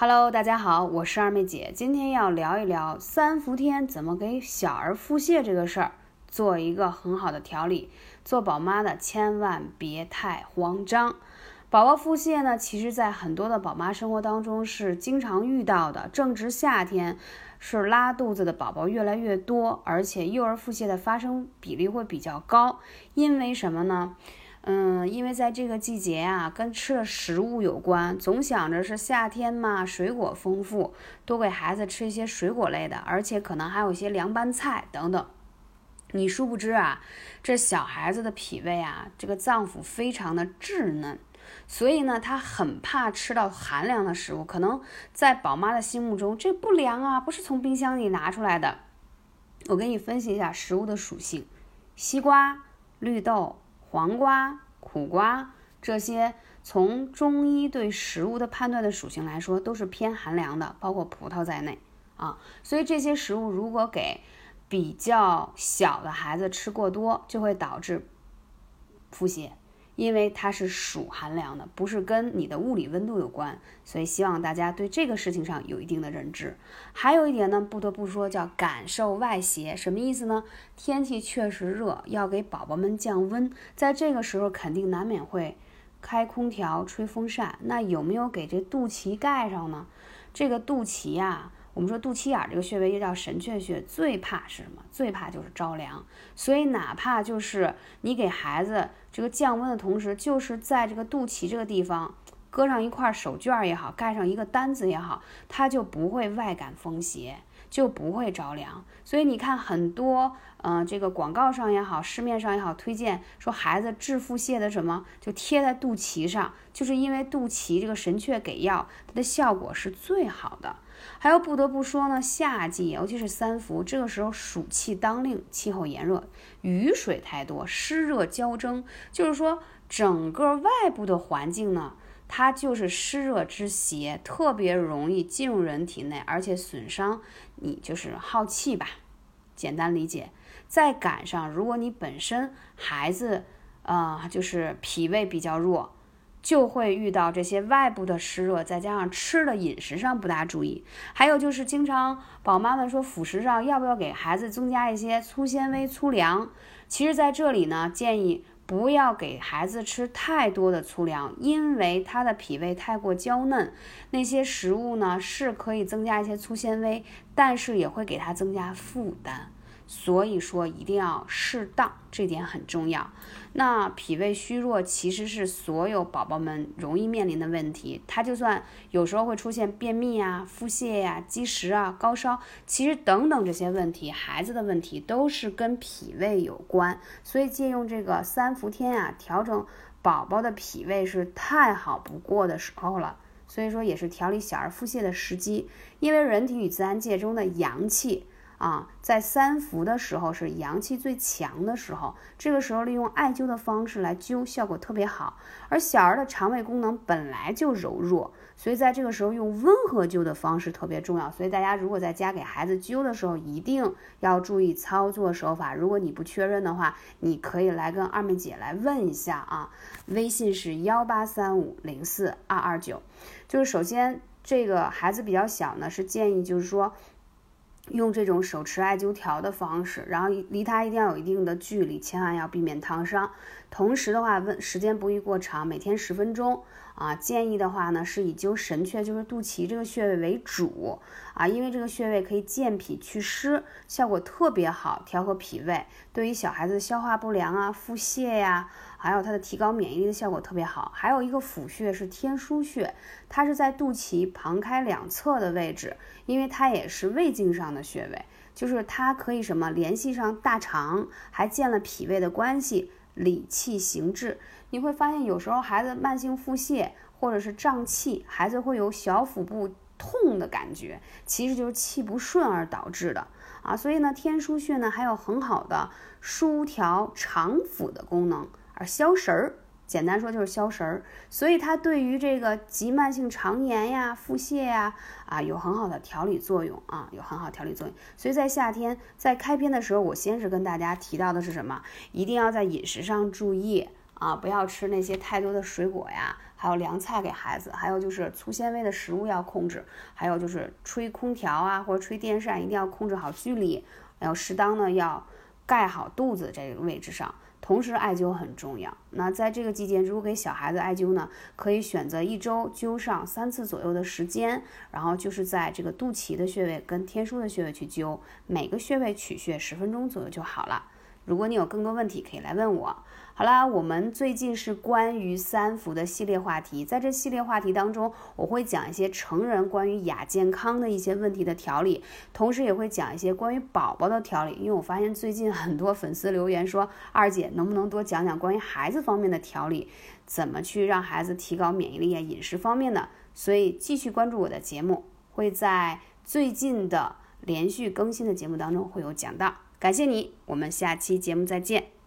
Hello，大家好，我是二妹姐，今天要聊一聊三伏天怎么给小儿腹泻这个事儿做一个很好的调理。做宝妈的千万别太慌张。宝宝腹泻呢，其实在很多的宝妈生活当中是经常遇到的。正值夏天，是拉肚子的宝宝越来越多，而且幼儿腹泻的发生比例会比较高。因为什么呢？嗯，因为在这个季节啊，跟吃的食物有关，总想着是夏天嘛，水果丰富，多给孩子吃一些水果类的，而且可能还有一些凉拌菜等等。你殊不知啊，这小孩子的脾胃啊，这个脏腑非常的稚嫩，所以呢，他很怕吃到寒凉的食物。可能在宝妈的心目中，这不凉啊，不是从冰箱里拿出来的。我给你分析一下食物的属性：西瓜、绿豆。黄瓜、苦瓜这些，从中医对食物的判断的属性来说，都是偏寒凉的，包括葡萄在内啊。所以这些食物如果给比较小的孩子吃过多，就会导致腹泻。因为它是属寒凉的，不是跟你的物理温度有关，所以希望大家对这个事情上有一定的认知。还有一点呢，不得不说叫感受外邪，什么意思呢？天气确实热，要给宝宝们降温，在这个时候肯定难免会开空调、吹风扇，那有没有给这肚脐盖上呢？这个肚脐呀。我们说肚脐眼这个穴位又叫神阙穴，最怕是什么？最怕就是着凉。所以哪怕就是你给孩子这个降温的同时，就是在这个肚脐这个地方搁上一块手绢也好，盖上一个单子也好，它就不会外感风邪，就不会着凉。所以你看很多，嗯，这个广告上也好，市面上也好，推荐说孩子治腹泻的什么，就贴在肚脐上，就是因为肚脐这个神阙给药，它的效果是最好的。还有不得不说呢，夏季尤其是三伏，这个时候暑气当令，气候炎热，雨水太多，湿热交蒸，就是说整个外部的环境呢，它就是湿热之邪，特别容易进入人体内，而且损伤你就是耗气吧，简单理解。再赶上如果你本身孩子啊，就是脾胃比较弱。就会遇到这些外部的湿热，再加上吃的饮食上不大注意，还有就是经常宝妈们说辅食上要不要给孩子增加一些粗纤维、粗粮？其实在这里呢，建议不要给孩子吃太多的粗粮，因为他的脾胃太过娇嫩，那些食物呢是可以增加一些粗纤维，但是也会给他增加负担。所以说一定要适当，这点很重要。那脾胃虚弱其实是所有宝宝们容易面临的问题。他就算有时候会出现便秘啊、腹泻呀、积食啊、高烧，其实等等这些问题，孩子的问题都是跟脾胃有关。所以借用这个三伏天啊，调整宝宝的脾胃是太好不过的时候了。所以说也是调理小儿腹泻的时机，因为人体与自然界中的阳气。啊，在三伏的时候是阳气最强的时候，这个时候利用艾灸的方式来灸，效果特别好。而小儿的肠胃功能本来就柔弱，所以在这个时候用温和灸的方式特别重要。所以大家如果在家给孩子灸的时候，一定要注意操作手法。如果你不确认的话，你可以来跟二妹姐来问一下啊。微信是幺八三五零四二二九。就是首先这个孩子比较小呢，是建议就是说。用这种手持艾灸条的方式，然后离它一定要有一定的距离，千万要避免烫伤。同时的话，温时间不宜过长，每天十分钟啊。建议的话呢，是以灸神阙，就是肚脐这个穴位为主啊，因为这个穴位可以健脾祛湿，效果特别好，调和脾胃，对于小孩子消化不良啊、腹泻呀，还有它的提高免疫力的效果特别好。还有一个辅穴是天枢穴，它是在肚脐旁开两侧的位置，因为它也是胃经上的穴位，就是它可以什么联系上大肠，还建了脾胃的关系。理气行滞，你会发现有时候孩子慢性腹泻或者是胀气，孩子会有小腹部痛的感觉，其实就是气不顺而导致的啊。所以呢，天枢穴呢还有很好的舒调肠腑的功能，而消食儿。简单说就是消食儿，所以它对于这个急慢性肠炎呀、腹泻呀啊有很好的调理作用啊，有很好调理作用。所以在夏天在开篇的时候，我先是跟大家提到的是什么？一定要在饮食上注意啊，不要吃那些太多的水果呀，还有凉菜给孩子，还有就是粗纤维的食物要控制，还有就是吹空调啊或者吹电扇一定要控制好距离，还有适当的要盖好肚子这个位置上。同时，艾灸很重要。那在这个季节，如果给小孩子艾灸呢，可以选择一周灸上三次左右的时间，然后就是在这个肚脐的穴位跟天枢的穴位去灸，每个穴位取穴十分钟左右就好了。如果你有更多问题，可以来问我。好啦，我们最近是关于三伏的系列话题，在这系列话题当中，我会讲一些成人关于亚健康的一些问题的调理，同时也会讲一些关于宝宝的调理。因为我发现最近很多粉丝留言说，二姐能不能多讲讲关于孩子方面的调理，怎么去让孩子提高免疫力啊，饮食方面的。所以继续关注我的节目，会在最近的连续更新的节目当中会有讲到。感谢你，我们下期节目再见。